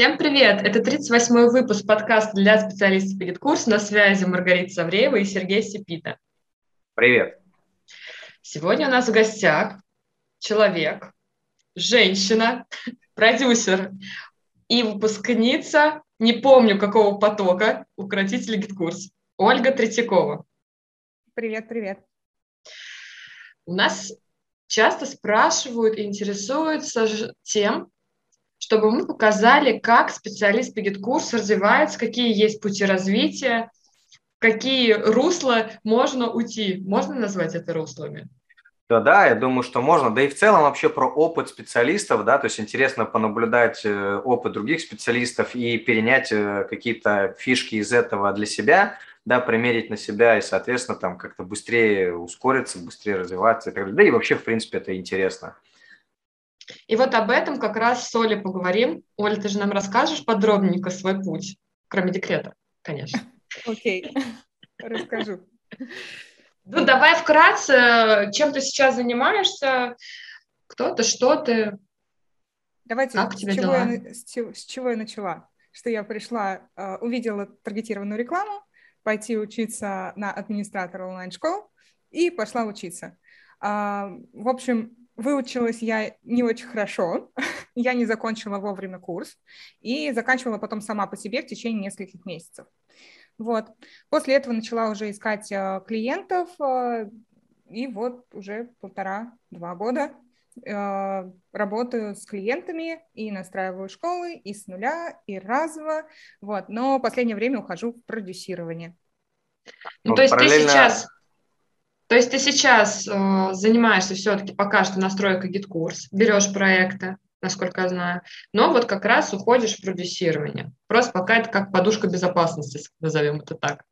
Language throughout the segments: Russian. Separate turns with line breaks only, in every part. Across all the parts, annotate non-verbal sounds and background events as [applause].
Всем привет! Это 38-й выпуск подкаста для специалистов по GetCourse. На связи Маргарита Савреева и Сергей Сипита.
Привет!
Сегодня у нас в гостях человек, женщина, [laughs] продюсер и выпускница, не помню какого потока, укротитель GetCourse, Ольга Третьякова.
Привет, привет.
У нас часто спрашивают и интересуются тем, чтобы мы показали, как специалист Пигет-курс развивается, какие есть пути развития, какие русла можно уйти. Можно назвать это руслами?
Да, да, я думаю, что можно. Да и в целом вообще про опыт специалистов, да, то есть интересно понаблюдать э, опыт других специалистов и перенять э, какие-то фишки из этого для себя, да, примерить на себя и, соответственно, там как-то быстрее ускориться, быстрее развиваться и так далее. Да и вообще, в принципе, это интересно.
И вот об этом как раз с Олей поговорим. Оля, ты же нам расскажешь подробненько свой путь, кроме декрета, конечно.
Окей, расскажу.
Ну, давай вкратце, чем ты сейчас занимаешься, кто ты, что ты,
Давайте, как с чего, дела? Я, с, чего, с чего я начала? Что я пришла, э, увидела таргетированную рекламу, пойти учиться на администратора онлайн-школ и пошла учиться. А, в общем, Выучилась я не очень хорошо, [laughs] я не закончила вовремя курс и заканчивала потом сама по себе в течение нескольких месяцев. Вот. После этого начала уже искать э, клиентов, э, и вот уже полтора-два года э, работаю с клиентами и настраиваю школы и с нуля, и разово, вот. Но в последнее время ухожу в продюсирование.
Ну, то есть параллельно... ты сейчас то есть ты сейчас э, занимаешься все-таки пока что настройкой GetCourse, берешь проекты, насколько я знаю, но вот как раз уходишь в продюсирование. Просто пока это как подушка безопасности, назовем это так.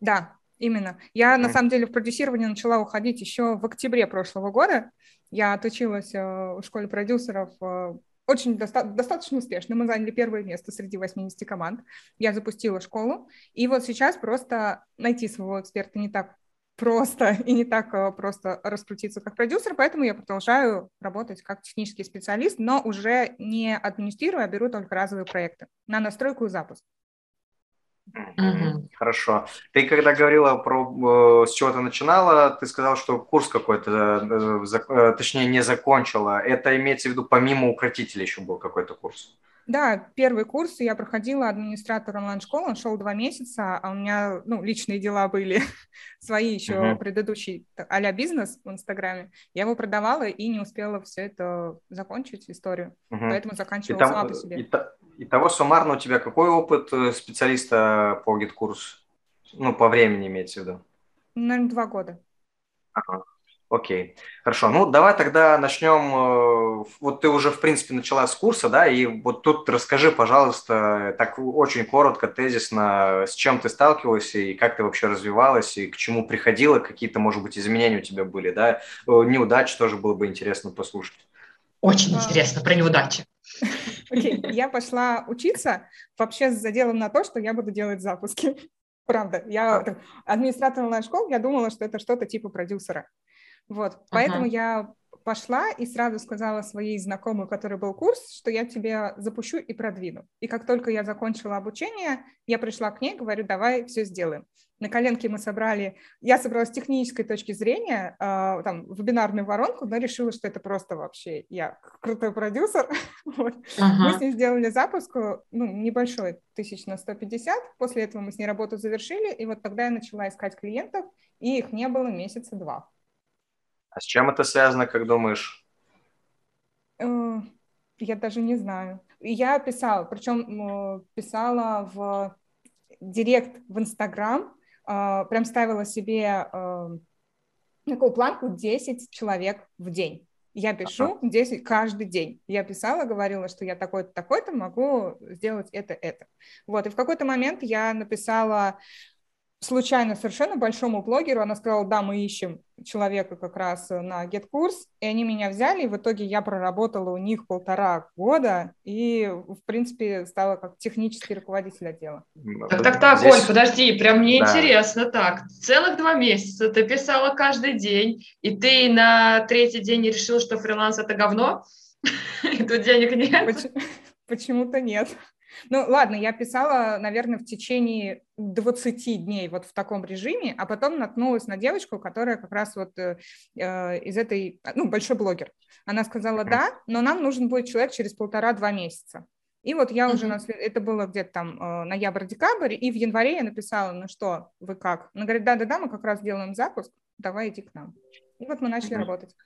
Да, именно. Я на самом деле в продюсирование начала уходить еще в октябре прошлого года. Я отучилась э, в школе продюсеров э, очень доста- достаточно успешно. Мы заняли первое место среди 80 команд. Я запустила школу. И вот сейчас просто найти своего эксперта не так просто [laughs] и не так э, просто раскрутиться как продюсер, поэтому я продолжаю работать как технический специалист, но уже не администрирую, а беру только разовые проекты на настройку и запуск.
Хорошо. Ты когда говорила про, э, с чего ты начинала, ты сказала, что курс какой-то, э, точнее, не закончила. Это имеется в виду помимо укротителя еще был какой-то курс?
Да, первый курс я проходила администратор онлайн-школы, он шел два месяца, а у меня, ну, личные дела были [laughs] свои еще uh-huh. предыдущий а бизнес в Инстаграме. Я его продавала и не успела все это закончить, историю, uh-huh. поэтому заканчивала сама по себе.
Итого суммарно у тебя какой опыт э, специалиста по GetCourse? Ну, по времени имеется в виду?
Наверное, два года.
Ага. Окей, хорошо. Ну, давай тогда начнем. Э, вот ты уже, в принципе, начала с курса, да, и вот тут расскажи, пожалуйста, так очень коротко, тезисно, с чем ты сталкивалась и как ты вообще развивалась, и к чему приходила, какие-то, может быть, изменения у тебя были, да? Э, неудачи тоже было бы интересно послушать.
Очень интересно, про неудачи.
Окей, я пошла учиться вообще с заделом на то, что я буду делать запуски. Правда, я администратор онлайн-школ, я думала, что это что-то типа продюсера. Вот, поэтому я пошла и сразу сказала своей знакомой, который был курс, что я тебе запущу и продвину. И как только я закончила обучение, я пришла к ней, говорю, давай все сделаем. На коленке мы собрали, я собрала с технической точки зрения, э, там, вебинарную воронку, но решила, что это просто вообще я крутой продюсер. [laughs] вот. uh-huh. Мы с ней сделали запуск, ну, небольшой, тысяч на 150. После этого мы с ней работу завершили, и вот тогда я начала искать клиентов, и их не было месяца два.
А с чем это связано, как думаешь?
Э, я даже не знаю. Я писала, причем писала в директ в Инстаграм, э, прям ставила себе э, такую планку 10 человек в день. Я пишу 10 каждый день. Я писала, говорила, что я такой-то, такой-то могу сделать это, это. Вот, и в какой-то момент я написала случайно совершенно большому блогеру, она сказала, да, мы ищем человека как раз на GetCourse, и они меня взяли, и в итоге я проработала у них полтора года, и, в принципе, стала как технический руководитель отдела.
Так, так, так, Здесь... Оль, подожди, прям мне да. интересно, так, целых два месяца ты писала каждый день, и ты на третий день решил, что фриланс – это говно, и [laughs] тут денег нет? [laughs]
Почему-то нет. Ну, ладно, я писала, наверное, в течение 20 дней вот в таком режиме, а потом наткнулась на девочку, которая как раз вот э, э из этой, ну, большой блогер. Она сказала, да, но нам нужен будет человек через полтора-два месяца. И вот я mm-hmm. уже, на след... это было где-то там э, ноябрь-декабрь, и в январе я написала, ну что, вы как? Она говорит, да-да-да, мы как раз делаем запуск, давай иди к нам. И вот мы начали mm-hmm. работать.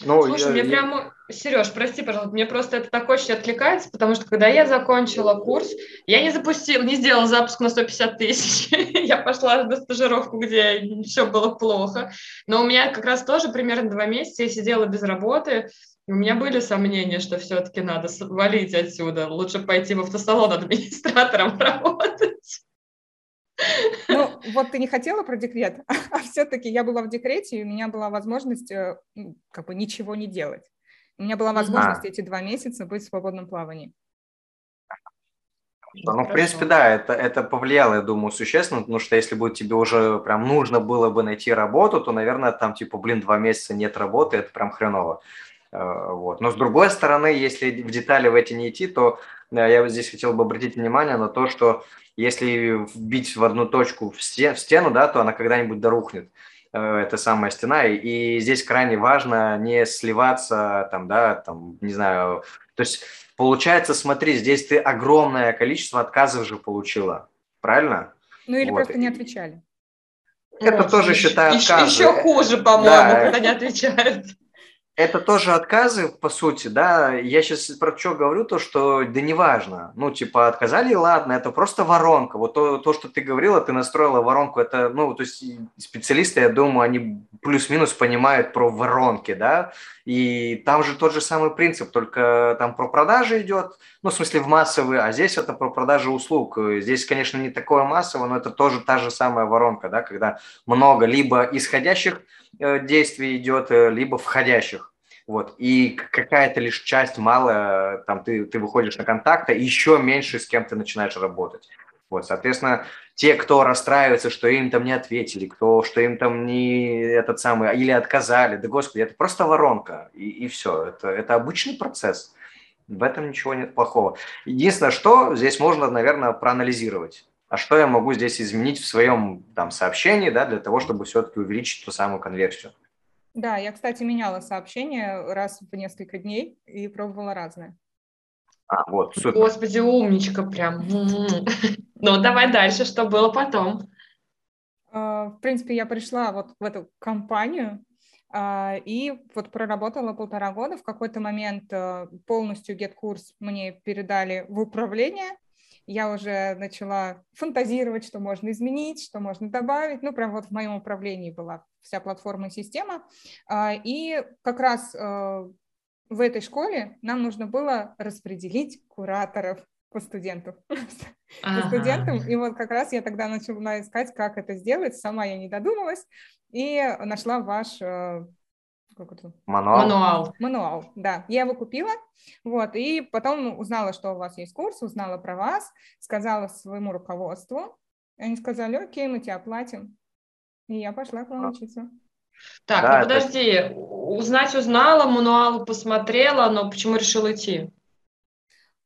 Ну, Слушай, я, мне я... прямо, Сереж, прости, пожалуйста, мне просто это так очень откликается, потому что когда я закончила курс, я не запустила, не сделала запуск на 150 тысяч, [laughs] я пошла на стажировку, где все было плохо, но у меня как раз тоже примерно два месяца я сидела без работы, у меня были сомнения, что все-таки надо валить отсюда, лучше пойти в автосалон администратором [laughs] работать.
Ну, вот ты не хотела про декрет, [laughs] а все-таки я была в декрете, и у меня была возможность э, как бы ничего не делать. У меня была возможность а. эти два месяца быть в свободном плавании.
Ну, в принципе, да, это, это повлияло, я думаю, существенно, потому что если бы тебе уже прям нужно было бы найти работу, то, наверное, там типа, блин, два месяца нет работы, это прям хреново. Э, вот. Но с другой стороны, если в детали в эти не идти, то э, я вот здесь хотел бы обратить внимание на то, что если вбить в одну точку в стену, да, то она когда-нибудь дорухнет э, эта самая стена, и здесь крайне важно не сливаться, там, да, там, не знаю, то есть получается, смотри, здесь ты огромное количество отказов же получила, правильно?
Ну или вот. просто не отвечали.
Это вот, тоже считаю
отказы. Еще хуже, по-моему, да. когда не отвечают
это тоже отказы, по сути, да. Я сейчас про что говорю, то, что да неважно. Ну, типа, отказали, ладно, это просто воронка. Вот то, то, что ты говорила, ты настроила воронку, это, ну, то есть специалисты, я думаю, они плюс-минус понимают про воронки, да. И там же тот же самый принцип, только там про продажи идет, ну, в смысле, в массовые, а здесь это про продажи услуг. Здесь, конечно, не такое массовое, но это тоже та же самая воронка, да, когда много либо исходящих действий идет, э, либо входящих. Вот. И какая-то лишь часть малая, там ты, ты выходишь на контакт, а еще меньше с кем ты начинаешь работать. Вот, соответственно, те, кто расстраивается, что им там не ответили, кто, что им там не этот самый, или отказали, да господи, это просто воронка, и, и все, это, это обычный процесс, в этом ничего нет плохого. Единственное, что здесь можно, наверное, проанализировать, а что я могу здесь изменить в своем там сообщении, да, для того, чтобы все-таки увеличить ту самую конверсию.
Да, я, кстати, меняла сообщение раз в несколько дней и пробовала разное.
А, вот, супер.
Господи, умничка прям. [laughs] Ну, давай дальше, что было потом?
А, в принципе, я пришла вот в эту компанию а, и вот проработала полтора года. В какой-то момент э, полностью GetCourse мне передали в управление, я уже начала фантазировать, что можно изменить, что можно добавить. Ну, прям вот в моем управлении была вся платформа и система. А, и как раз э, в этой школе нам нужно было распределить кураторов по студенту, [laughs] ага. по студентам. И вот как раз я тогда начала искать, как это сделать. Сама я не додумалась и нашла ваш э,
как это? Мануал.
Мануал.
Мануал, да. Я его купила, вот, и потом узнала, что у вас есть курс, узнала про вас, сказала своему руководству, они сказали, окей, мы тебя оплатим, и я пошла к вам а. учиться.
Так, да, ну подожди, это... узнать узнала, мануал посмотрела, но почему решила идти?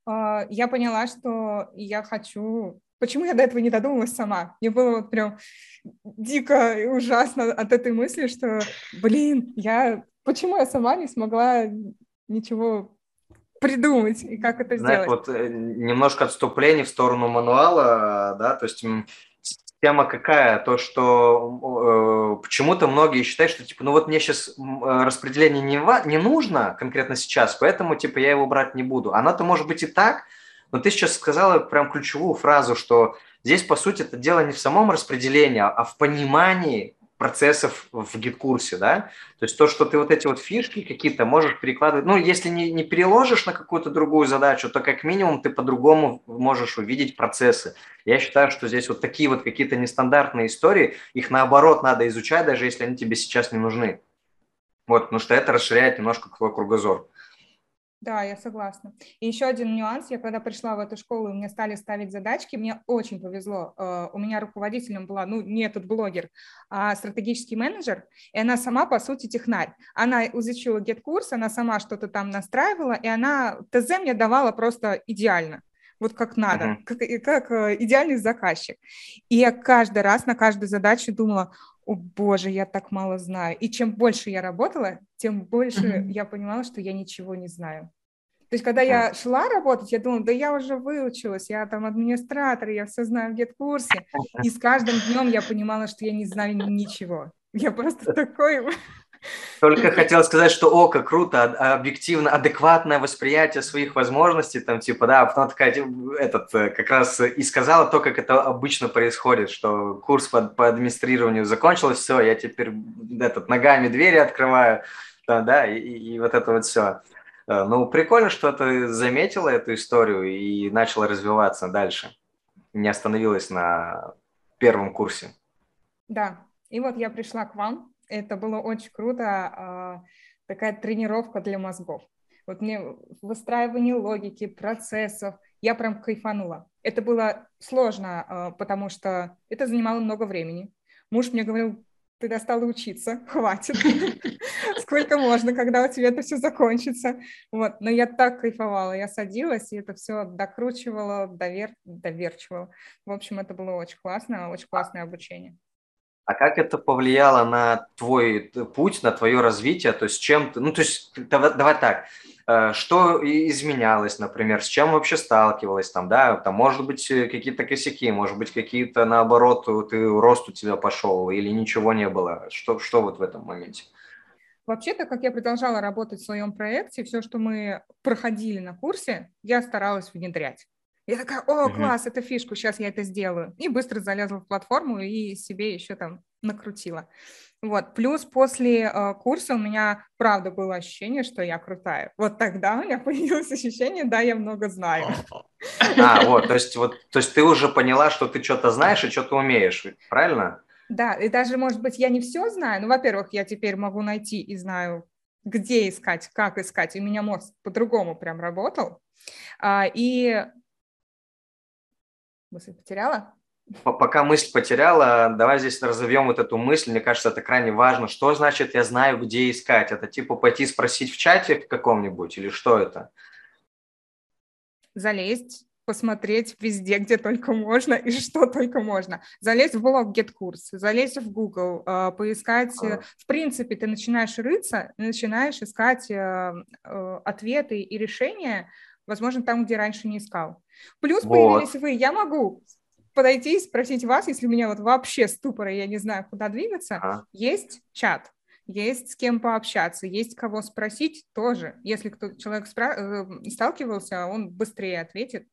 А, я поняла, что я хочу Почему я до этого не додумалась сама? Мне было вот прям дико и ужасно от этой мысли, что, блин, я... Почему я сама не смогла ничего придумать и как это Знаешь,
сделать? вот э, немножко отступление в сторону мануала, да, то есть тема какая? То, что э, почему-то многие считают, что типа, ну вот мне сейчас э, распределение не, не нужно конкретно сейчас, поэтому типа я его брать не буду. Оно-то может быть и так, но ты сейчас сказала прям ключевую фразу, что здесь, по сути, это дело не в самом распределении, а в понимании процессов в гид-курсе, да, то есть то, что ты вот эти вот фишки какие-то можешь перекладывать, ну, если не, не переложишь на какую-то другую задачу, то как минимум ты по-другому можешь увидеть процессы. Я считаю, что здесь вот такие вот какие-то нестандартные истории, их наоборот надо изучать, даже если они тебе сейчас не нужны. Вот, потому что это расширяет немножко твой кругозор.
Да, я согласна. И еще один нюанс. Я когда пришла в эту школу, и мне стали ставить задачки, мне очень повезло. Э, у меня руководителем была, ну, не этот блогер, а стратегический менеджер, и она сама, по сути, технарь. Она изучила get-курс, она сама что-то там настраивала, и она ТЗ мне давала просто идеально. вот как надо, mm-hmm. как, как э, идеальный заказчик. И я каждый раз на каждую задачу думала, о боже, я так мало знаю. И чем больше я работала, тем больше mm-hmm. я понимала, что я ничего не знаю. То есть, когда я шла работать, я думала, да я уже выучилась, я там администратор, я все знаю в гет-курсе. И с каждым днем я понимала, что я не знаю ничего. Я просто такой
только хотел сказать, что о, как круто, объективно, адекватное восприятие своих возможностей, там, типа, да, а потом такая, типа, этот, э, как раз и сказала то, как это обычно происходит, что курс по, по администрированию закончился, все, я теперь этот, ногами двери открываю, да, да, и, и вот это вот все. Э, ну, прикольно, что ты заметила эту историю и начала развиваться дальше, не остановилась на первом курсе.
Да, и вот я пришла к вам, это было очень круто, а, такая тренировка для мозгов. Вот мне выстраивание логики, процессов, я прям кайфанула. Это было сложно, а, потому что это занимало много времени. Муж мне говорил, ты достала учиться, [laughs] хватит. [laughs] Сколько можно, когда у тебя это все закончится. Вот. Но я так кайфовала, я садилась и это все докручивала, довер... доверчивала. В общем, это было очень классно, очень классное обучение.
А как это повлияло на твой путь, на твое развитие? То есть чем ты... Ну, то есть давай, давай так, э, что изменялось, например, с чем вообще сталкивалась там, да? Там, может быть, э, какие-то косяки, может быть, какие-то, наоборот, ты, рост у тебя пошел или ничего не было? Что, что вот в этом моменте?
Вообще-то, как я продолжала работать в своем проекте, все, что мы проходили на курсе, я старалась внедрять. Я такая, о, класс, это фишку, сейчас я это сделаю. И быстро залезла в платформу и себе еще там накрутила. Вот. Плюс после э, курса у меня, правда, было ощущение, что я крутая. Вот тогда у меня [laughs] появилось ощущение, да, я много знаю.
А, вот, то есть, вот, то есть ты уже поняла, что ты что-то знаешь и что-то умеешь, правильно?
Да, и даже, может быть, я не все знаю, но, во-первых, я теперь могу найти и знаю, где искать, как искать, и у меня мозг по-другому прям работал. А, и мысль потеряла?
Пока мысль потеряла, давай здесь разовьем вот эту мысль. Мне кажется, это крайне важно. Что значит я знаю, где искать? Это типа пойти спросить в чате каком-нибудь или что это?
Залезть, посмотреть везде, где только можно и что только можно. Залезть в блог GetCourse, залезть в Google, э, поискать. А. В принципе, ты начинаешь рыться, начинаешь искать э, э, ответы и решения, возможно, там, где раньше не искал. Плюс вот. появились вы. Я могу подойти и спросить вас, если у меня вот вообще ступора, я не знаю, куда двигаться, а. есть чат, есть с кем пообщаться, есть кого спросить тоже. Если кто человек спра- э, сталкивался, он быстрее ответит,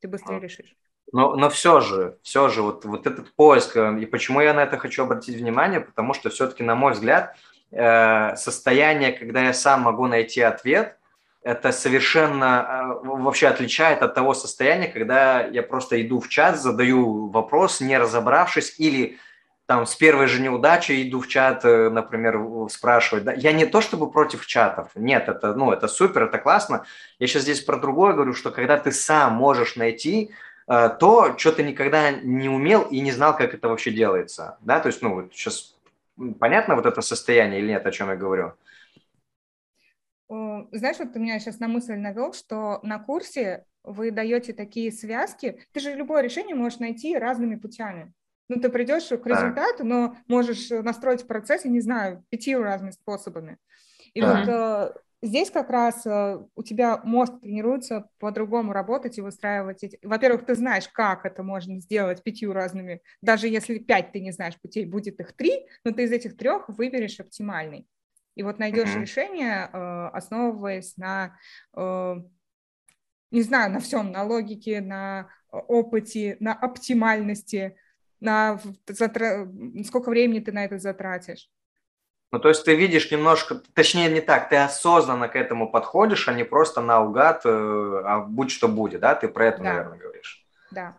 ты быстрее а. решишь.
Но, но все же, все же, вот, вот этот поиск, э, и почему я на это хочу обратить внимание, потому что все-таки, на мой взгляд, э, состояние, когда я сам могу найти ответ – это совершенно э, вообще отличает от того состояния, когда я просто иду в чат, задаю вопрос, не разобравшись, или там с первой же неудачей иду в чат, э, например, спрашивать. Да? Я не то чтобы против чатов, нет, это, ну, это супер, это классно. Я сейчас здесь про другое говорю, что когда ты сам можешь найти э, то, что ты никогда не умел и не знал, как это вообще делается, да, то есть, ну, вот сейчас понятно вот это состояние или нет, о чем я говорю?
Знаешь, вот ты меня сейчас на мысль навел, что на курсе вы даете такие связки. Ты же любое решение можешь найти разными путями. Ну, ты придешь к результату, но можешь настроить процесс, я не знаю, пятью разными способами. И да. вот э, здесь как раз э, у тебя мозг тренируется по-другому работать и выстраивать эти... Во-первых, ты знаешь, как это можно сделать пятью разными. Даже если пять ты не знаешь путей, будет их три, но ты из этих трех выберешь оптимальный. И вот найдешь mm-hmm. решение, э, основываясь на, э, не знаю, на всем, на логике, на опыте, на оптимальности, на затра... сколько времени ты на это затратишь.
Ну, то есть ты видишь немножко, точнее не так, ты осознанно к этому подходишь, а не просто наугад, э, а будь что будет, да? Ты про это, да. наверное, говоришь.
Да.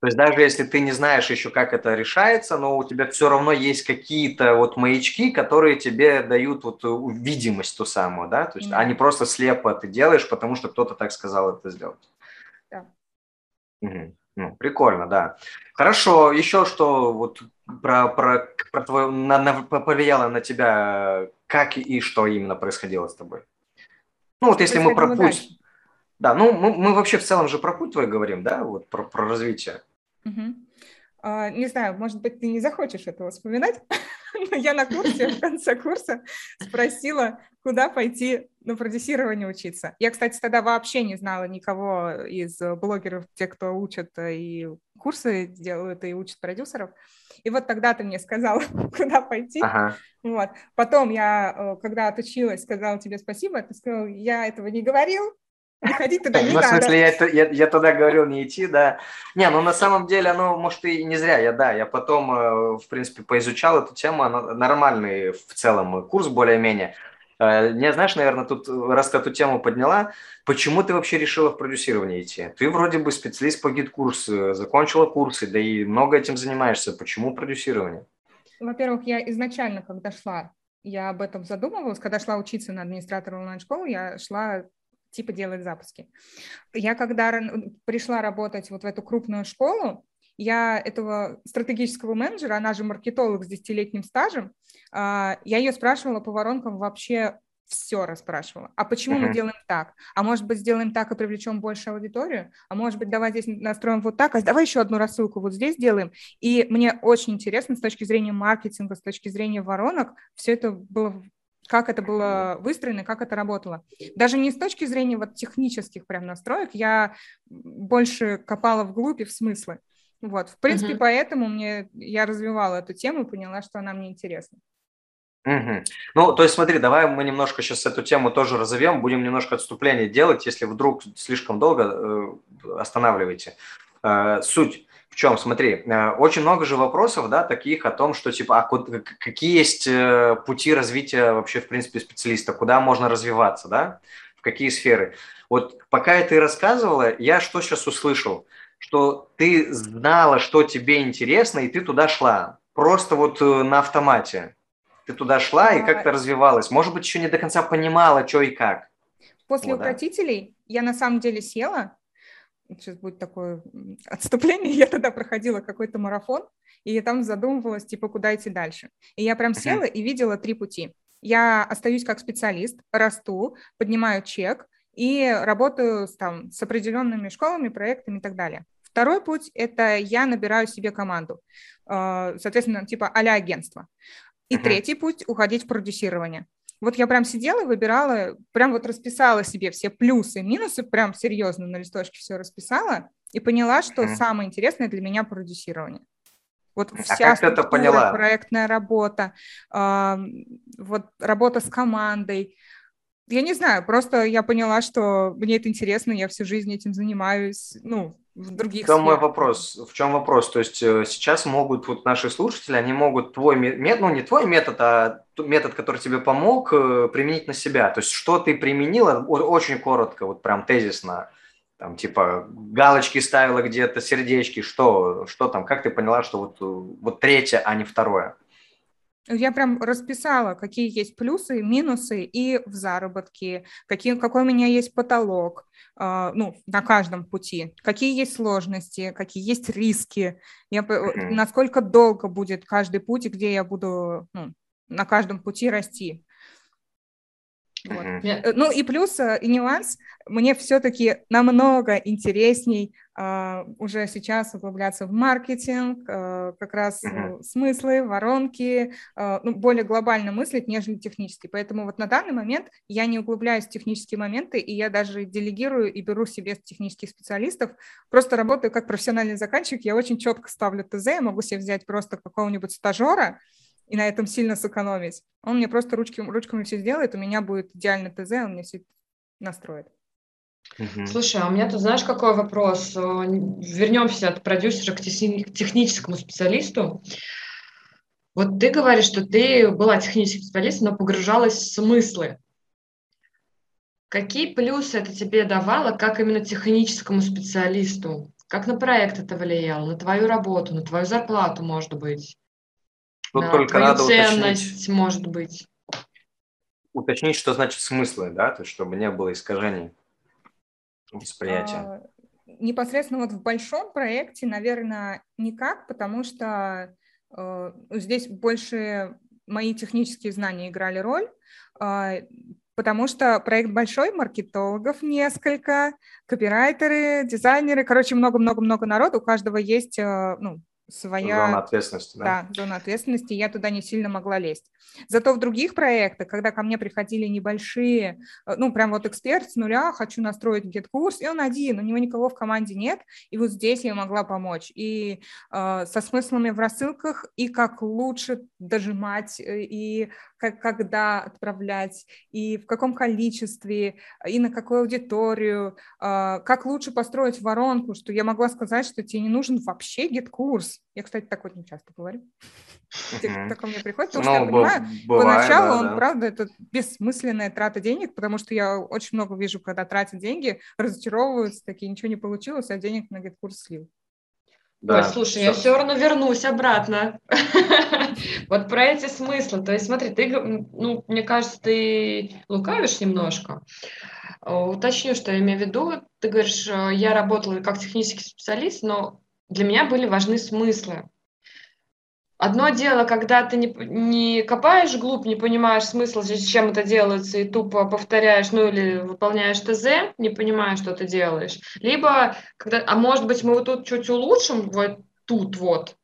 То есть даже если ты не знаешь еще, как это решается, но у тебя все равно есть какие-то вот маячки, которые тебе дают вот э, видимость ту самую, да, то есть, mm-hmm. а не просто слепо ты делаешь, потому что кто-то так сказал это сделать.
Да.
Угу. Ну, прикольно, да. Хорошо, еще что вот про, про, про твою, на, на, повлияло на тебя, как и что именно происходило с тобой? Ну, вот если мы про путь... Да, ну мы, мы вообще в целом же про путь твой говорим, да, вот про, про развитие.
Угу. А, не знаю, может быть, ты не захочешь этого вспоминать, [laughs] но я на курсе, в конце курса спросила, куда пойти на продюсирование учиться. Я, кстати, тогда вообще не знала никого из блогеров, те, кто учат и курсы делают, и учат продюсеров. И вот тогда ты мне сказала, [laughs] куда пойти. Ага. Вот. Потом я, э, когда отучилась, сказала тебе спасибо, ты сказал, я этого не говорил, не туда не
ну, в смысле, я, я, я туда говорил не идти, да. Не, ну на самом деле, оно, может, и не зря. Я, да, я потом, э, в принципе, поизучал эту тему. Она, нормальный в целом курс более-менее. Э, не знаешь, наверное, тут, раз ты эту тему подняла, почему ты вообще решила в продюсирование идти? Ты вроде бы специалист по GetCourse у, закончила курсы, да и много этим занимаешься. Почему продюсирование?
Во-первых, я изначально, когда шла, я об этом задумывалась. Когда шла учиться на администратора онлайн-школы, я шла типа делать запуски. Я когда пришла работать вот в эту крупную школу, я этого стратегического менеджера, она же маркетолог с десятилетним стажем, а, я ее спрашивала по воронкам вообще все расспрашивала. А почему uh-huh. мы делаем так? А может быть, сделаем так и привлечем больше аудиторию? А может быть, давай здесь настроим вот так, а давай еще одну рассылку вот здесь сделаем. И мне очень интересно с точки зрения маркетинга, с точки зрения воронок, все это было как это было выстроено, как это работало. Даже не с точки зрения вот технических прям настроек, я больше копала вглубь и в смыслы. Вот, в принципе, uh-huh. поэтому мне я развивала эту тему и поняла, что она мне интересна.
Угу. Ну, то есть смотри, давай мы немножко сейчас эту тему тоже разовьем, будем немножко отступление делать, если вдруг слишком долго э, останавливайте. Э, суть чем? Смотри, э, очень много же вопросов, да, таких о том, что типа, а какие есть э, пути развития вообще, в принципе, специалиста, куда можно развиваться, да, в какие сферы. Вот пока ты рассказывала, я что сейчас услышал? Что ты знала, что тебе интересно, и ты туда шла. Просто вот э, на автомате. Ты туда шла и как-то развивалась. Может быть, еще не до конца понимала, что и как.
После вот, укротителей да? я на самом деле села, сейчас будет такое [laughs] отступление, я тогда проходила какой-то марафон, и я там задумывалась, типа, куда идти дальше. И я прям села и видела три пути. Я остаюсь как специалист, расту, поднимаю чек и работаю с, там, с определенными школами, проектами и так далее. Второй путь – это я набираю себе команду, э, соответственно, типа а агентство. И uh-huh. третий путь – уходить в продюсирование. Вот я прям сидела и выбирала, прям вот расписала себе все плюсы, минусы, прям серьезно на листочке все расписала и поняла, что mm. самое интересное для меня продюсирование. Вот а вся как это поняла? проектная работа, э, вот работа с командой. Я не знаю, просто я поняла, что мне это интересно, я всю жизнь этим занимаюсь, ну, в других
В чем мой вопрос? В чем вопрос? То есть э, сейчас могут вот наши слушатели, они могут твой метод, ну не твой метод, а метод, который тебе помог, э, применить на себя. То есть что ты применила, очень коротко, вот прям тезисно, там типа галочки ставила где-то, сердечки, что, что там, как ты поняла, что вот, вот третье, а не второе?
Я прям расписала, какие есть плюсы, минусы и в заработке, какие, какой у меня есть потолок, э, ну, на каждом пути, какие есть сложности, какие есть риски, я, насколько долго будет каждый путь, где я буду ну, на каждом пути расти. Вот. Uh-huh. Ну и плюс э, и нюанс, мне все-таки намного интересней э, уже сейчас углубляться в маркетинг, э, как раз uh-huh. смыслы, воронки, э, ну, более глобально мыслить, нежели технически. Поэтому вот на данный момент я не углубляюсь в технические моменты, и я даже делегирую и беру себе технических специалистов, просто работаю как профессиональный заказчик, я очень четко ставлю ТЗ, я могу себе взять просто какого-нибудь стажера, и на этом сильно сэкономить. Он мне просто ручки, ручками все сделает, у меня будет идеальный ТЗ, он мне все настроит.
Слушай, а у меня тут знаешь, какой вопрос? Вернемся от продюсера к техническому специалисту. Вот ты говоришь, что ты была техническим специалистом, но погружалась в смыслы. Какие плюсы это тебе давало, как именно техническому специалисту? Как на проект это влияло, на твою работу, на твою зарплату, может быть?
Тут да, только надо
ценность, уточнить, может быть.
Уточнить, что значит смыслы, да, то есть, чтобы не было искажений восприятия. А,
непосредственно вот в большом проекте, наверное, никак, потому что э, здесь больше мои технические знания играли роль. Э, потому что проект большой, маркетологов несколько, копирайтеры, дизайнеры, короче, много-много-много народу, у каждого есть э, ну, своя...
Зона ответственности, да?
Да, зона ответственности, я туда не сильно могла лезть. Зато в других проектах, когда ко мне приходили небольшие, э, ну, прям вот эксперт с нуля, хочу настроить GetCourse, и он один, у него никого в команде нет, и вот здесь я могла помочь. И э, со смыслами в рассылках, и как лучше дожимать, э, и как, когда отправлять, и в каком количестве, и на какую аудиторию, э, как лучше построить воронку, что я могла сказать, что тебе не нужен вообще GetCourse. Я, кстати, так вот не часто говорю. Те, ко мне приходит, потому что я ну, понимаю, поначалу он, правда, это бессмысленная трата денег, потому что я очень много вижу, когда тратят деньги, разочаровываются, такие, ничего не получилось, а денег на гид-курс слил.
Да, Ой, слушай, я все равно вернусь обратно. [laughs] вот про эти смыслы. То есть, смотри, ты, ну, мне кажется, ты лукавишь немножко. Уточню, что я имею в виду. Ты говоришь, э, я работала как технический специалист, но для меня были важны смыслы. Одно дело, когда ты не, не копаешь глубь, не понимаешь смысл, зачем это делается, и тупо повторяешь, ну или выполняешь ТЗ, не понимая, что ты делаешь. Либо, когда, а может быть, мы вот тут чуть улучшим, вот тут вот,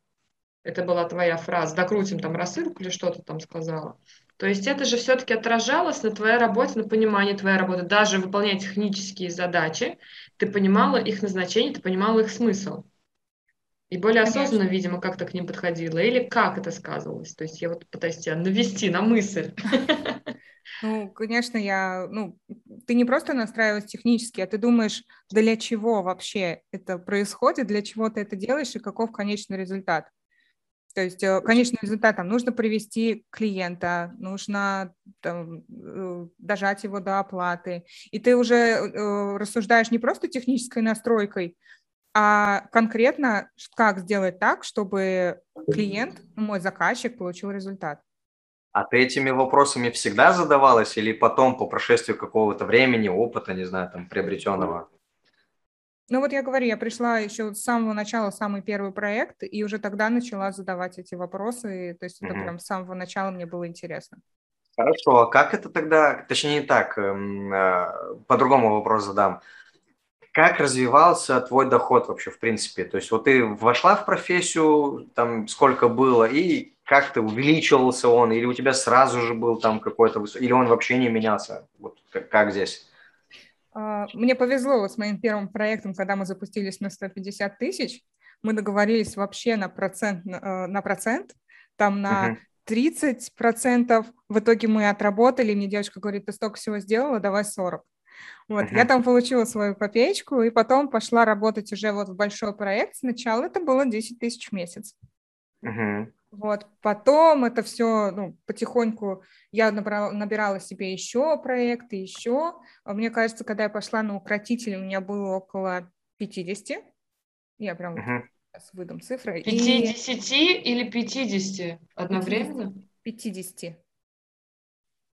это была твоя фраза, докрутим там рассылку или что-то там сказала. То есть это же все-таки отражалось на твоей работе, на понимании твоей работы. Даже выполняя технические задачи, ты понимала их назначение, ты понимала их смысл. И более Конечно. осознанно, видимо, как-то к ним подходила. Или как это сказывалось? То есть я вот пытаюсь тебя навести на мысль. [laughs]
Ну, конечно, я, ну, ты не просто настраиваешь технически, а ты думаешь, для чего вообще это происходит, для чего ты это делаешь и каков конечный результат. То есть э, конечный результат там нужно привести клиента, нужно там, э, дожать его до оплаты. И ты уже э, рассуждаешь не просто технической настройкой, а конкретно как сделать так, чтобы клиент, мой заказчик, получил результат.
А ты этими вопросами всегда задавалась или потом по прошествию какого-то времени, опыта, не знаю, там, приобретенного?
Ну вот я говорю, я пришла еще с самого начала, самый первый проект, и уже тогда начала задавать эти вопросы, то есть это mm-hmm. прям с самого начала мне было интересно.
Хорошо, а как это тогда, точнее не так, эм, э, по-другому вопрос задам как развивался твой доход вообще, в принципе? То есть вот ты вошла в профессию, там сколько было, и как ты увеличивался он, или у тебя сразу же был там какой-то, или он вообще не менялся? Вот как, как здесь?
А, мне повезло вот с моим первым проектом, когда мы запустились на 150 тысяч, мы договорились вообще на процент, на э, процент там на uh-huh. 30 процентов. В итоге мы отработали, мне девочка говорит, ты столько всего сделала, давай 40. Вот, uh-huh. я там получила свою копеечку, и потом пошла работать уже вот в большой проект. Сначала это было 10 тысяч в месяц. Uh-huh. Вот, потом это все, ну, потихоньку я набрала, набирала себе еще проекты, еще. А мне кажется, когда я пошла на укротитель, у меня было около 50. Я прям uh-huh. сейчас выдам цифры.
50 и... или 50 одновременно?
50.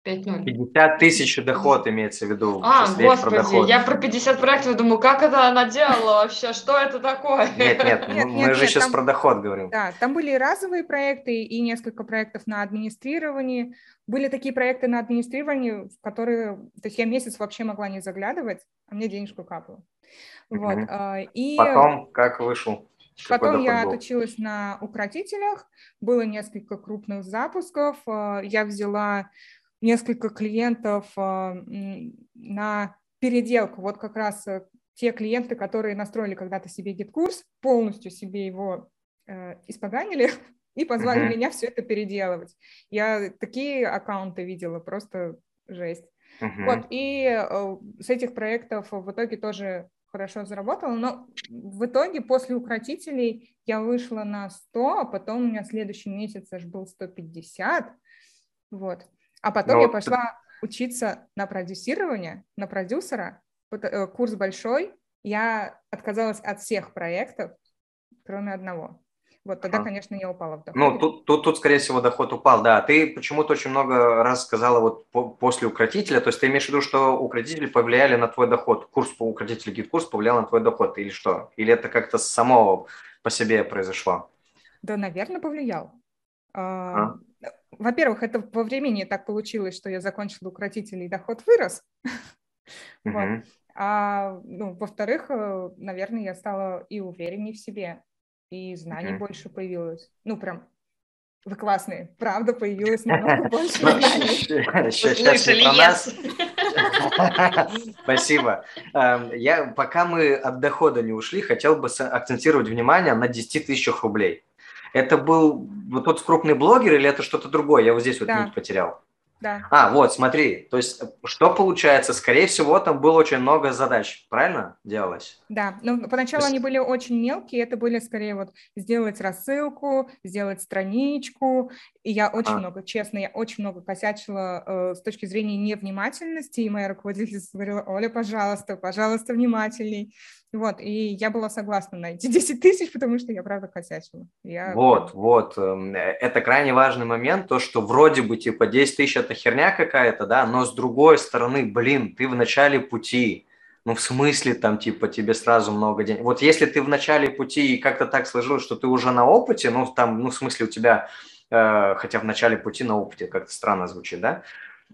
5-0.
50 тысяч доход имеется в виду.
А, господи, про я про 50 проектов думаю, как это она делала вообще, что это такое?
Нет, нет, нет мы нет, же нет, сейчас там, про доход говорим.
Да, там были разовые проекты и несколько проектов на администрировании. Были такие проекты на администрировании, в которые, то есть я месяц вообще могла не заглядывать, а мне денежку капало. Вот,
угу. и... Потом как вышел?
Потом я был? отучилась на укротителях, было несколько крупных запусков, а, я взяла несколько клиентов а, на переделку. Вот как раз э, те клиенты, которые настроили когда-то себе GetCourse, полностью себе его э, испоганили [laughs] и позвали uh-huh. меня все это переделывать. Я такие аккаунты видела, просто жесть. Uh-huh. Вот, и э, с этих проектов в итоге тоже хорошо заработала, но в итоге после укротителей я вышла на 100, а потом у меня следующий месяц аж был 150, вот. А потом Но я пошла учиться на продюсирование, на продюсера, э, курс большой, я отказалась от всех проектов, кроме одного. Вот тогда, конечно, я упала в доход.
Ну, тут, тут, тут, скорее всего, доход упал, да. Ты почему-то очень много раз сказала вот по, после укротителя, то есть ты имеешь в виду, что укротители повлияли на твой доход, курс по укротителю, GetCourse повлиял на твой доход или что? Или это как-то само по себе произошло?
Да, наверное, повлиял. А? Во-первых, это во времени так получилось, что я закончила укротитель и доход вырос. [laughs] Вот. А, ну, во-вторых, э, наверное, я стала и увереннее в себе, и знаний больше появилось. Ну, прям вы классные. Правда, появилось [laughs] намного больше знаний.
Слышали, yes. [laughs]
Спасибо. Эм, я, пока мы от дохода не ушли, хотел бы акцентировать внимание на 10 тысячах рублей. Это был вот тот крупный блогер или это что-то другое? Я вот здесь вот нить потерял.
Да.
А, вот, смотри, то есть что получается? Скорее всего, там было очень много задач, правильно делалось?
Да, ну поначалу есть... они были очень мелкие, это были скорее вот сделать рассылку, сделать страничку, и я очень а. много, честно, я очень много косячила э, с точки зрения невнимательности, и моя руководительница говорила, Оля, пожалуйста, пожалуйста, внимательней. Вот, и я была согласна на эти [laughs] 10 тысяч, потому что я правда косячила. Я...
Вот, вот, эм, это крайне важный момент, то, что вроде бы типа 10 тысяч это херня какая-то, да, но с другой стороны, блин, ты в начале пути, ну в смысле там типа тебе сразу много денег. Вот если ты в начале пути и как-то так сложилось, что ты уже на опыте, ну там, ну в смысле у тебя, э, хотя в начале пути на опыте, как-то странно звучит, да, Э,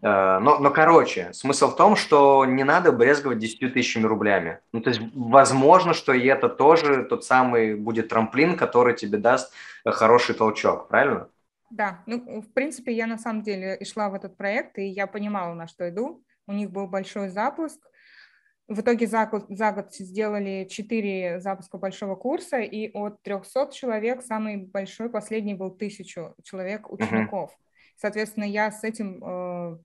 но, но, короче, смысл в том, что не надо брезговать 10 тысячами рублями. Ну, то есть, возможно, что и это тоже тот самый будет трамплин, который тебе даст э, хороший толчок, правильно?
Да, ну, в принципе, я на самом деле и шла в этот проект, и я понимала, на что иду. У них был большой запуск. В итоге за год, за год сделали 4 запуска большого курса, и от 300 человек самый большой, последний был 1000 человек учеников. Uh-huh. Соответственно, я с этим, э,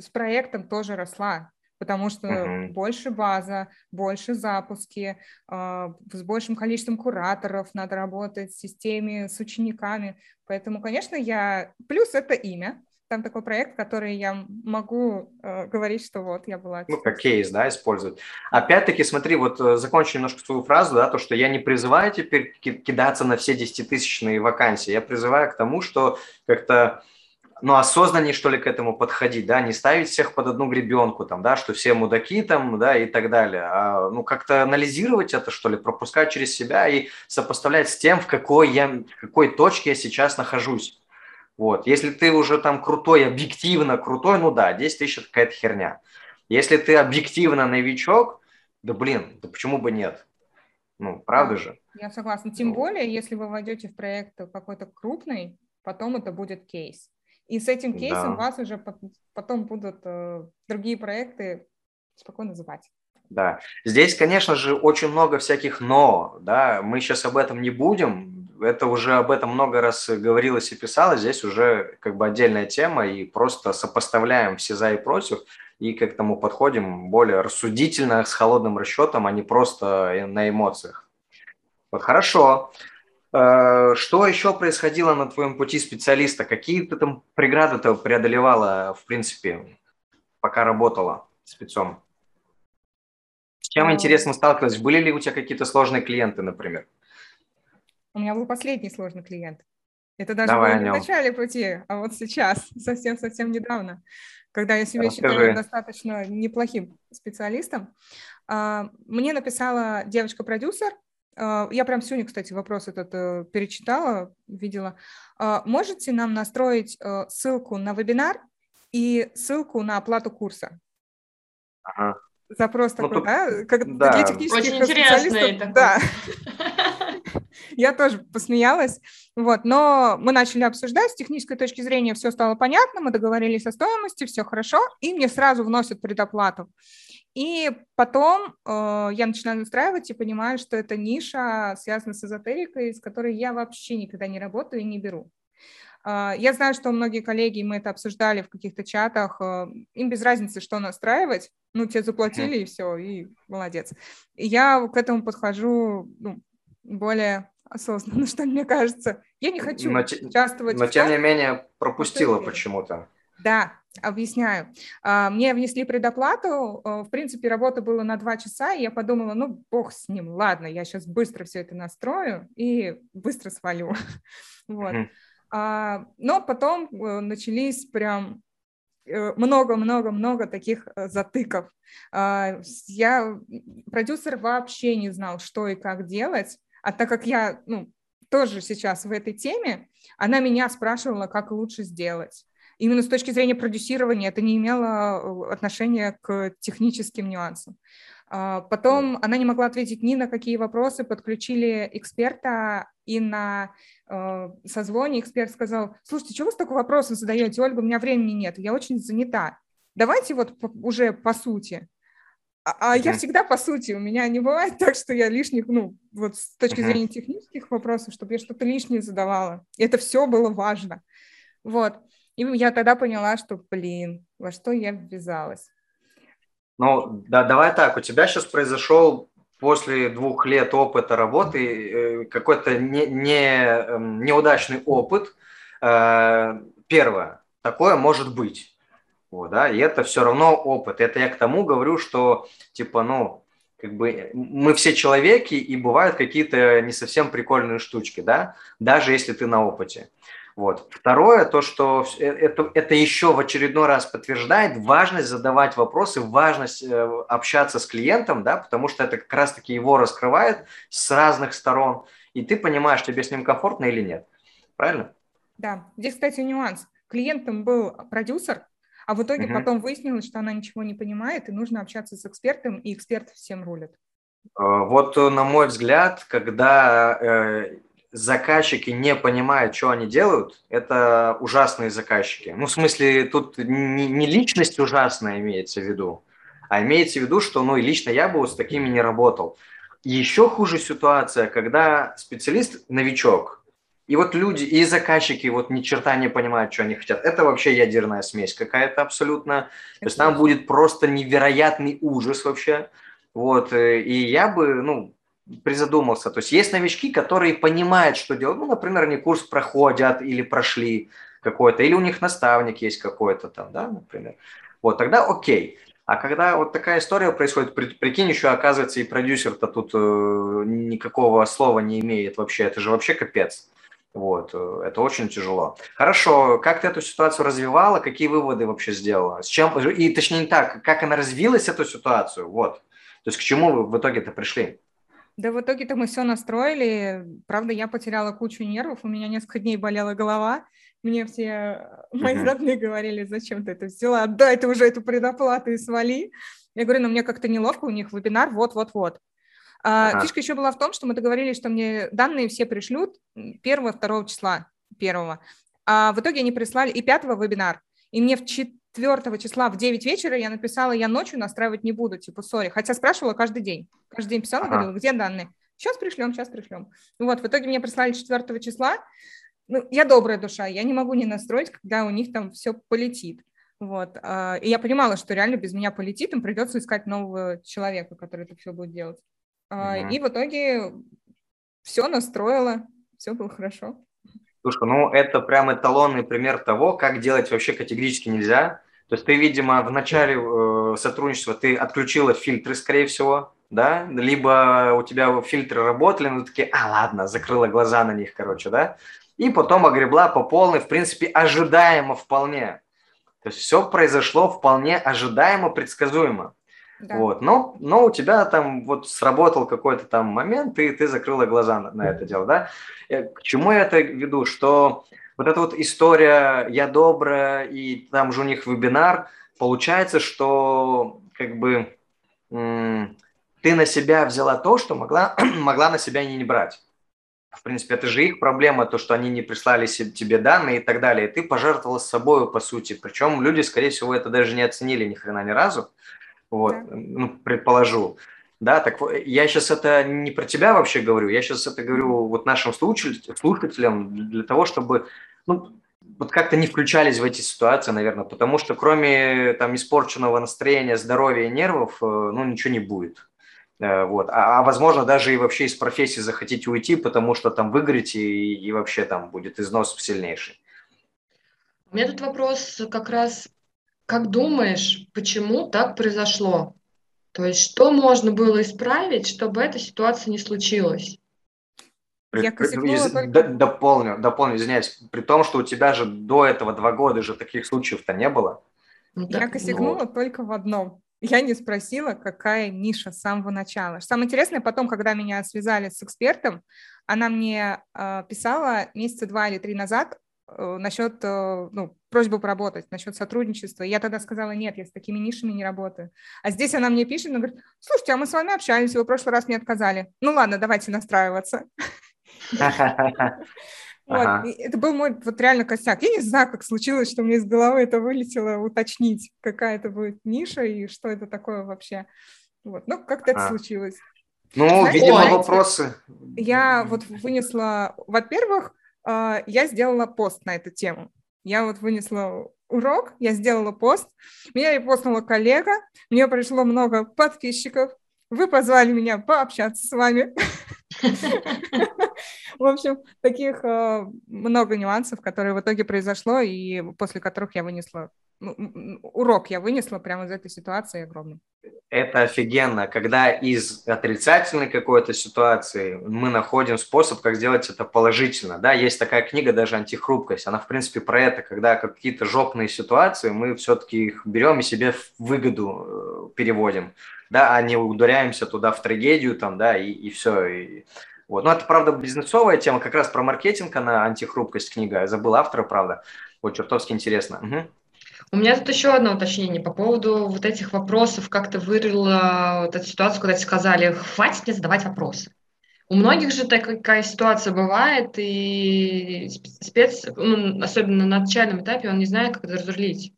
с проектом тоже росла, потому что uh-huh. больше база, больше запуски, э, с большим количеством кураторов надо работать в системе с учениками. Поэтому, конечно, я... Плюс это имя, там такой проект, который я могу э, говорить, что вот я была.
Ну, как кейс, да, использовать. Опять-таки, смотри, вот э, закончу немножко свою фразу, да, то, что я не призываю теперь кидаться на все десятитысячные вакансии. Я призываю к тому, что как-то ну, осознаннее, что ли, к этому подходить, да, не ставить всех под одну гребенку, там, да, что все мудаки там, да, и так далее, а, ну, как-то анализировать это, что ли, пропускать через себя и сопоставлять с тем, в какой я, в какой точке я сейчас нахожусь. Вот, если ты уже там крутой, объективно крутой, ну да, 10 тысяч – это какая-то херня. Если ты объективно новичок, да блин, да почему бы нет? Ну, правда же?
Я согласна. Тем ну. более, если вы войдете в проект какой-то крупный, потом это будет кейс. И с этим кейсом да. вас уже потом будут э, другие проекты спокойно называть.
Да, здесь, конечно же, очень много всяких «но», да, мы сейчас об этом не будем, это уже об этом много раз говорилось и писалось, здесь уже как бы отдельная тема, и просто сопоставляем все за и против, и к этому подходим более рассудительно, с холодным расчетом, а не просто на эмоциях. Вот хорошо. Э, что еще происходило на твоем пути специалиста? Какие ты там преграды-то преодолевала, в принципе, пока работала спецом? С чем, а... интересно, сталкивалась? Были ли у тебя какие-то сложные клиенты, например?
У меня был последний сложный клиент. Это даже Давай было не в начале пути, а вот сейчас, [laughs] совсем-совсем недавно, когда я себя Расскажи. считаю достаточно неплохим специалистом. А, мне написала девочка-продюсер, я прям сегодня, кстати, вопрос этот э, перечитала, видела. А, можете нам настроить э, ссылку на вебинар и ссылку на оплату курса? Ага. Запрос ну, такой, тут, да? Как да. для технических Очень специалистов. Да. [laughs] Я тоже посмеялась. Вот, но мы начали обсуждать, с технической точки зрения все стало понятно, мы договорились о стоимости, все хорошо, и мне сразу вносят предоплату. И потом э, я начинаю настраивать и понимаю, что это ниша связана с эзотерикой, с которой я вообще никогда не работаю и не беру. Э, я знаю, что многие коллеги, мы это обсуждали в каких-то чатах, э, им без разницы, что настраивать, ну, тебе заплатили и все, и молодец. И я к этому подхожу ну, более осознанно, [laughs] что мне кажется. Я не хочу но, участвовать.
Но, тем не менее, пропустила почему-то.
Да, объясняю. А, мне внесли предоплату, э, в принципе, работа была на два часа, и я подумала, ну, бог с ним, ладно, я сейчас быстро все это настрою и быстро свалю. [laughs] Вот. А, но потом э, начались прям э, много-много-много таких затыков. А, я, продюсер вообще не знал, что и как делать, а так как я, ну, тоже сейчас в этой теме, она меня спрашивала, как лучше сделать. Именно с точки зрения продюсирования это не имело э, отношения к техническим нюансам. А, потом она не могла ответить ни на какие вопросы, подключили эксперта, и на э, созвоне эксперт сказал, слушайте, что вы столько вопросов задаете, Ольга, у меня времени нет, я очень занята. Давайте вот уже по сути. А, а я всегда по сути, у меня не бывает так, что я лишних, ну, вот с точки зрения технических вопросов, чтобы я что-то лишнее задавала. Это все было важно. Вот. И я тогда поняла, что, блин, во что я ввязалась.
Ну, да, давай так, у тебя сейчас произошел после двух лет опыта работы э, какой-то не, не, эм, неудачный опыт. Э, первое, такое может быть. Вот, да, и это все равно опыт. Это я к тому говорю, что типа, ну, как бы мы все человеки, и бывают какие-то не совсем прикольные штучки, да, даже если ты на опыте. Вот. Второе, то, что э, это, это еще в очередной раз подтверждает важность задавать вопросы, важность э, общаться с клиентом, да, потому что это как раз-таки его раскрывает с разных сторон, и ты понимаешь, тебе с ним комфортно или нет. Правильно?
Да. Здесь, кстати, нюанс. Клиентом был продюсер, а в итоге угу. потом выяснилось, что она ничего не понимает, и нужно общаться с экспертом, и эксперт всем рулит.
Э, вот, на мой взгляд, когда заказчики не понимают, что они делают, это ужасные заказчики. Ну, в смысле, тут не, не личность ужасная имеется в виду, а имеется в виду, что, ну, и лично я бы вот с такими не работал. Еще хуже ситуация, когда специалист новичок, и вот люди, и заказчики вот ни черта не понимают, что они хотят. Это вообще ядерная смесь какая-то абсолютно. То есть там будет просто невероятный ужас вообще. Вот, э, и я бы, ну, призадумался. То есть есть новички, которые понимают, что делать. Ну, например, они курс проходят или прошли какой-то, или у них наставник есть какой-то там, да, например. Вот, тогда окей. А когда вот такая история происходит, прикинь, еще оказывается и продюсер-то тут э, никакого слова не имеет вообще, это же вообще капец. Вот, э, это очень тяжело. Хорошо, как ты эту ситуацию развивала, какие выводы вообще сделала? С чем, и точнее не так, как она развилась, эту ситуацию, вот. То есть к чему вы в итоге-то пришли?
Да в итоге-то мы все настроили. Правда, я потеряла кучу нервов, у меня несколько дней болела голова. Мне все мои uh-huh. родные говорили, зачем ты это взяла, отдай ты уже эту предоплату и свали. Я говорю, ну мне как-то неловко, у них вебинар, вот-вот-вот. А, uh-huh. Фишка еще была в том, что мы договорились, что мне данные все пришлют 1-2 числа, первого. А в итоге они прислали и 5 вебинар. И мне в 4 числа в 9 вечера я написала, я ночью настраивать не буду, типа, сори. Хотя спрашивала каждый день. Каждый день писала, говорила, где данные? Сейчас пришлем, сейчас пришлем. Вот, в итоге мне прислали 4 числа. Ну, я добрая душа, я не могу не настроить, когда у них там все полетит. Вот. А, и я понимала, что реально без меня полетит, им придется искать нового человека, который это все будет делать. Угу. И в итоге все настроила, все было хорошо.
Слушай, ну это прям эталонный пример того, как делать вообще категорически нельзя. То есть ты, видимо, в начале э, сотрудничества ты отключила фильтры, скорее всего, да, либо у тебя фильтры работали, но такие, а, ладно, закрыла глаза на них, короче, да, и потом огребла по полной, в принципе, ожидаемо вполне. То есть все произошло вполне ожидаемо, предсказуемо. Да. Вот. Но, но у тебя там вот сработал какой-то там момент, и ты закрыла глаза на, на это дело, да? Э, к чему я это веду? Что вот эта вот история «я добрая» и там же у них вебинар, получается, что как бы ты на себя взяла то, что могла, [clears throat] могла на себя не брать. В принципе, это же их проблема, то, что они не прислали тебе данные и так далее. И ты пожертвовала собой, по сути. Причем люди, скорее всего, это даже не оценили ни хрена ни разу вот, да. ну, предположу. Да, так я сейчас это не про тебя вообще говорю, я сейчас это говорю вот нашим слушателям для того, чтобы ну, вот как-то не включались в эти ситуации, наверное, потому что кроме там испорченного настроения, здоровья и нервов, э, ну, ничего не будет. Э, вот. А, а возможно, даже и вообще из профессии захотите уйти, потому что там выгорите и, и вообще там будет износ сильнейший.
У меня тут вопрос как раз как думаешь, почему так произошло? То есть что можно было исправить, чтобы эта ситуация не случилась?
Я косякнула только... Дополню, дополню, извиняюсь. При том, что у тебя же до этого два года же таких случаев-то не было.
Ну, так, Я косякнула ну... только в одном. я не спросила, какая ниша с самого начала. Самое интересное, потом, когда меня связали с экспертом, она мне э, писала месяца два или три назад э, насчет э, ну, просьбы поработать, насчет сотрудничества. Я тогда сказала, нет, я с такими нишами не работаю. А здесь она мне пишет, она говорит, слушайте, а мы с вами общались, вы в прошлый раз мне отказали. Ну ладно, давайте настраиваться. Вот. Это был мой вот реально косяк. Я не знаю, как случилось, что мне из головы это вылетело, уточнить, какая это будет ниша и что это такое вообще. Вот. Ну, как-то это случилось.
Ну, Знаете, видимо, вопросы.
Я вот вынесла, во-первых, а, я сделала пост на эту тему. Я вот вынесла урок, я сделала пост, меня репостнула коллега, мне пришло много подписчиков, вы позвали меня пообщаться с вами. В общем, таких э, много нюансов, которые в итоге произошло, и после которых я вынесла ну, урок я вынесла прямо из этой ситуации огромный.
Это офигенно, когда из отрицательной какой-то ситуации мы находим способ, как сделать это положительно. Да, есть такая книга даже «Антихрупкость». Она, в принципе, про это, когда какие-то жопные ситуации, мы все-таки их берем и себе в выгоду э, переводим, да, а не ударяемся туда в трагедию там, да, и, и все. И, вот. Но это, правда, бизнесовая тема, как раз про маркетинг, она «Антихрупкость» книга. Я забыл автора, правда. Вот, чертовски интересно. Угу.
У меня тут еще одно уточнение по поводу вот этих вопросов. Как ты вырыла вот эту ситуацию, когда тебе сказали, хватит мне задавать вопросы. У многих же такая ситуация бывает, и спец, ну, особенно на начальном этапе, он не знает, как это разрулить.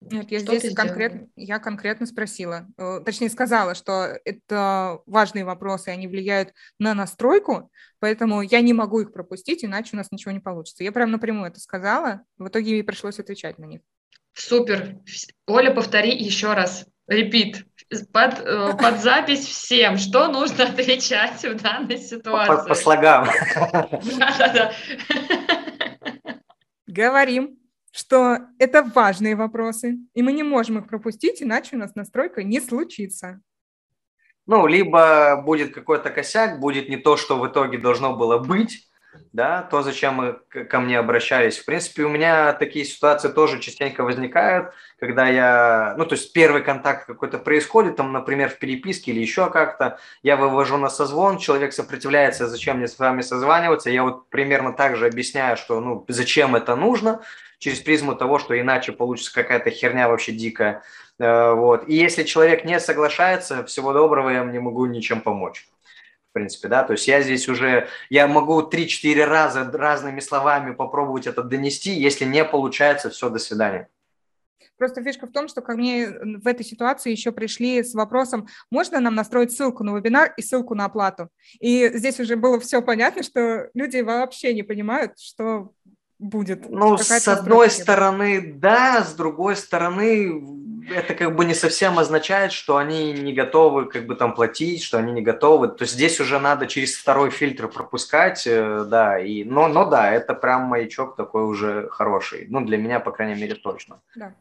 Нет, я что здесь конкретно, я конкретно спросила, э, точнее сказала, что это важные вопросы, они влияют на настройку, поэтому я не могу их пропустить, иначе у нас ничего не получится. Я прям напрямую это сказала, в итоге ей пришлось отвечать на них.
Супер. Оля, повтори еще раз. Репит. Под, э, под [laughs] запись всем, что нужно отвечать в данной ситуации.
По, по слогам.
Да-да-да. Говорим что это важные вопросы, и мы не можем их пропустить, иначе у нас настройка не случится.
Ну, либо будет какой-то косяк, будет не то, что в итоге должно было быть, да, то, зачем мы ко мне обращались. В принципе, у меня такие ситуации тоже частенько возникают, когда я, ну, то есть первый контакт какой-то происходит, там, например, в переписке или еще как-то, я вывожу на созвон, человек сопротивляется, зачем мне с вами созваниваться, я вот примерно так же объясняю, что, ну, зачем это нужно, через призму того, что иначе получится какая-то херня вообще дикая. Э, вот. И если человек не соглашается, всего доброго, я не могу ничем помочь. В принципе, да, то есть я здесь уже, я могу 3-4 раза разными словами попробовать это донести, если не получается, все, до свидания.
Просто фишка в том, что ко мне в этой ситуации еще пришли с вопросом, можно нам настроить ссылку на вебинар и ссылку на оплату. И здесь уже было все понятно, что люди вообще не понимают, что будет.
Ну, с одной стороны, да, с другой стороны, это как бы не совсем означает, что они не готовы как бы там платить, что они не готовы. То есть здесь уже надо через второй фильтр пропускать, э, да, и, но, но да, это прям маячок такой уже хороший. Ну, для меня, по крайней мере, точно. Да.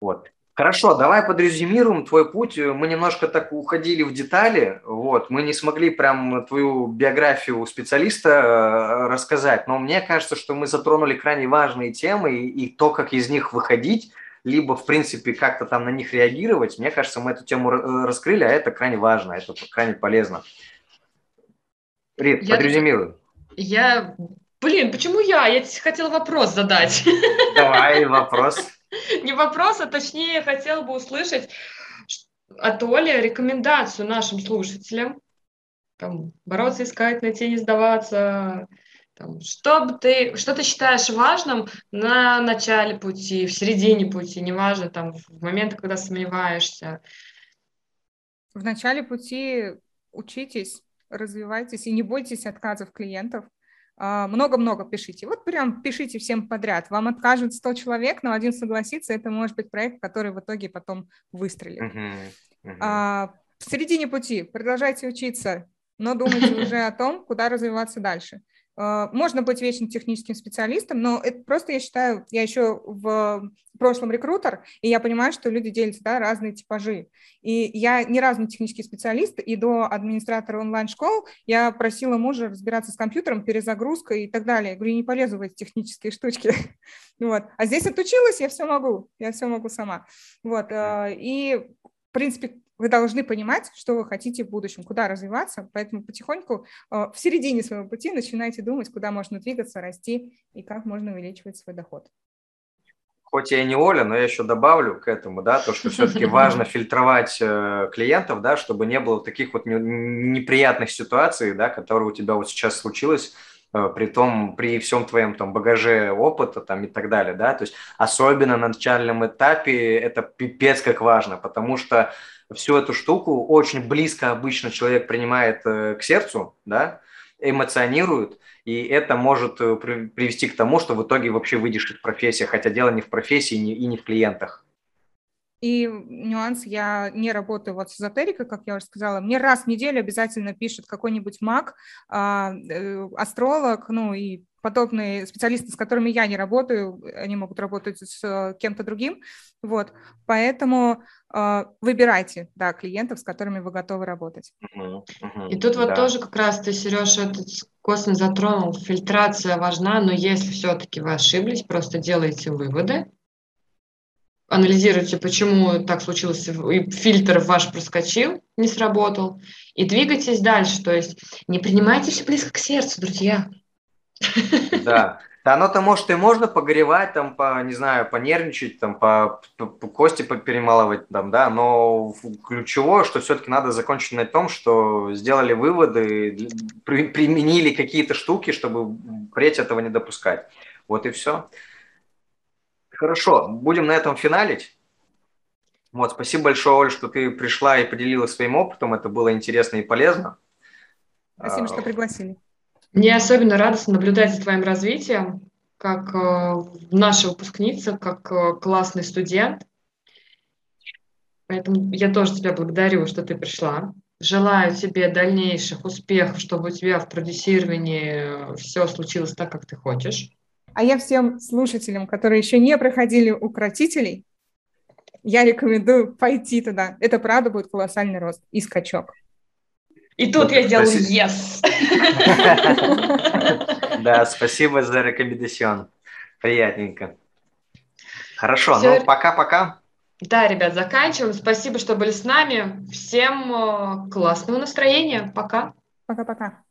Вот. Хорошо, давай подрезюмируем твой путь. Мы немножко так уходили в детали, вот, мы не смогли прям твою биографию специалиста э, рассказать, но мне кажется, что мы затронули крайне важные темы и, и то, как из них выходить, либо, в принципе, как-то там на них реагировать. Мне кажется, мы эту тему э, раскрыли, а это крайне важно, это крайне полезно. Рит, я подрезюмируй.
Я... Блин, почему я? Я хотела вопрос задать. [laughs]
Давай, вопрос.
Не вопрос, а точнее хотела бы услышать от Оли рекомендацию нашим слушателям. Там, бороться, искать, найти, не сдаваться. Там, что, ты, что ты считаешь важным на начале пути, в середине пути, неважно, там, в момент, когда сомневаешься?
В начале пути учитесь, развивайтесь и не бойтесь отказов клиентов. А, много-много пишите. Вот прям пишите всем подряд. Вам откажут 100 человек, но один согласится. Это может быть проект, который в итоге потом выстрелит. Uh-huh. Uh-huh. А, в середине пути продолжайте учиться, но думайте [laughs] уже о том, куда развиваться дальше. Э, можно быть вечно техническим специалистом, но это просто, я считаю, я еще в прошлом рекрутер, и я понимаю, что люди делятся, да, разные типажи. И я не технический специалист, и до администратора онлайн-школ я просила мужа разбираться с компьютером, перезагрузкой и так далее. Я говорю, не полезу в эти технические штучки. [laughs] вот. А здесь отучилась, я все могу, я все могу сама. Вот. Э, и, в принципе, вы должны понимать, что вы хотите в будущем, куда развиваться, поэтому потихоньку э, в середине своего пути начинайте думать, куда можно двигаться, расти и как можно увеличивать свой доход.
Хоть я и не Оля, но я еще добавлю к этому, да, то, что все-таки [laughs] важно фильтровать э, клиентов, да, чтобы не было таких вот неприятных ситуаций, да, которые у тебя вот сейчас случилось, э, при том, при всем твоем там багаже опыта там и так далее, да, то есть особенно на начальном этапе это пипец как важно, потому что всю эту штуку очень близко обычно человек принимает э, к сердцу, да, эмоционирует, и это может э, привести к тому, что в итоге вообще выйдешь из профессии, хотя дело не в профессии и не в клиентах.
И нюанс, я не работаю вот с эзотерикой, как я уже сказала. Мне раз в неделю обязательно пишет какой-нибудь маг, а, э, астролог, ну и подобные специалисты, с которыми я не работаю, они могут работать с э, кем-то другим. Вот. Поэтому э, выбирайте да, клиентов, с которыми вы готовы работать.
И тут вот да. тоже как раз ты, Сереж, этот косвенно затронул. Фильтрация важна, но если все-таки вы ошиблись, просто делайте выводы, анализируйте, почему так случилось, и фильтр ваш проскочил, не сработал, и двигайтесь дальше. То есть не принимайте все близко к сердцу, друзья.
Да. Да, оно-то может и можно погоревать, там, по, не знаю, понервничать, там, по, по, по кости поперемалывать, там, да, но ключевое, что все-таки надо закончить на том, что сделали выводы, при, применили какие-то штуки, чтобы впредь этого не допускать. Вот и все. Хорошо, будем на этом финалить. Вот, спасибо большое, Оль, что ты пришла и поделилась своим опытом. Это было интересно и полезно.
Спасибо, что пригласили.
Мне особенно радостно наблюдать за твоим развитием, как э, наша выпускница, как э, классный студент. Поэтому я тоже тебя благодарю, что ты пришла. Желаю тебе дальнейших успехов, чтобы у тебя в продюсировании все случилось так, как ты хочешь.
А я всем слушателям, которые еще не проходили укротителей, я рекомендую пойти туда. Это правда будет колоссальный рост и скачок.
И тут я сделаю yes. [laughs]
Да, спасибо за рекомендацион. Приятненько. Хорошо, ну пока-пока.
Да, ребят, заканчиваем. Спасибо, что были с нами. Всем э, классного настроения. Пока.
Пока-пока.